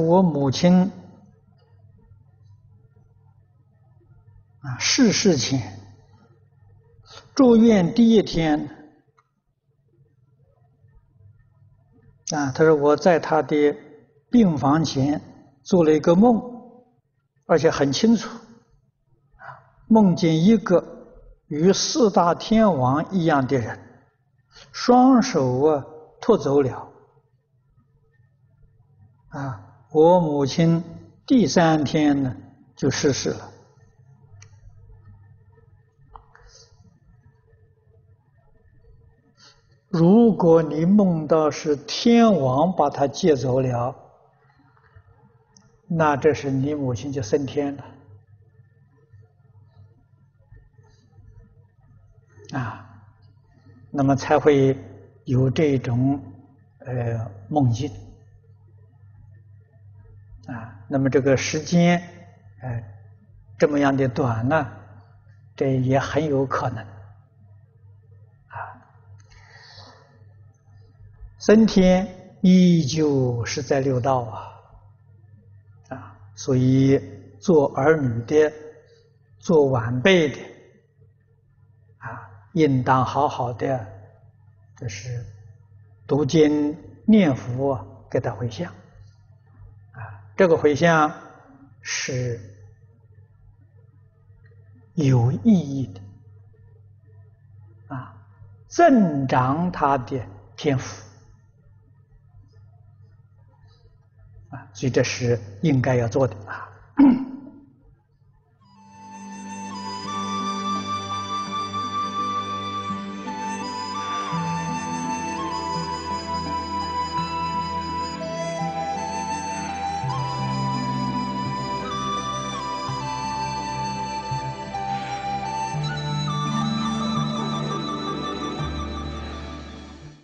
我母亲啊逝世前住院第一天啊，他说我在他的病房前做了一个梦，而且很清楚，梦见一个与四大天王一样的人，双手啊托走了啊。我母亲第三天呢就逝世了。如果你梦到是天王把她接走了，那这是你母亲就升天了啊，那么才会有这种呃梦境。啊，那么这个时间，呃，这么样的短呢，这也很有可能，啊，升天依旧是在六道啊，啊，所以做儿女的，做晚辈的，啊，应当好好的，就是读经念佛，给他回向。这个回向是有意义的啊，增长他的天赋啊，所以这是应该要做的啊。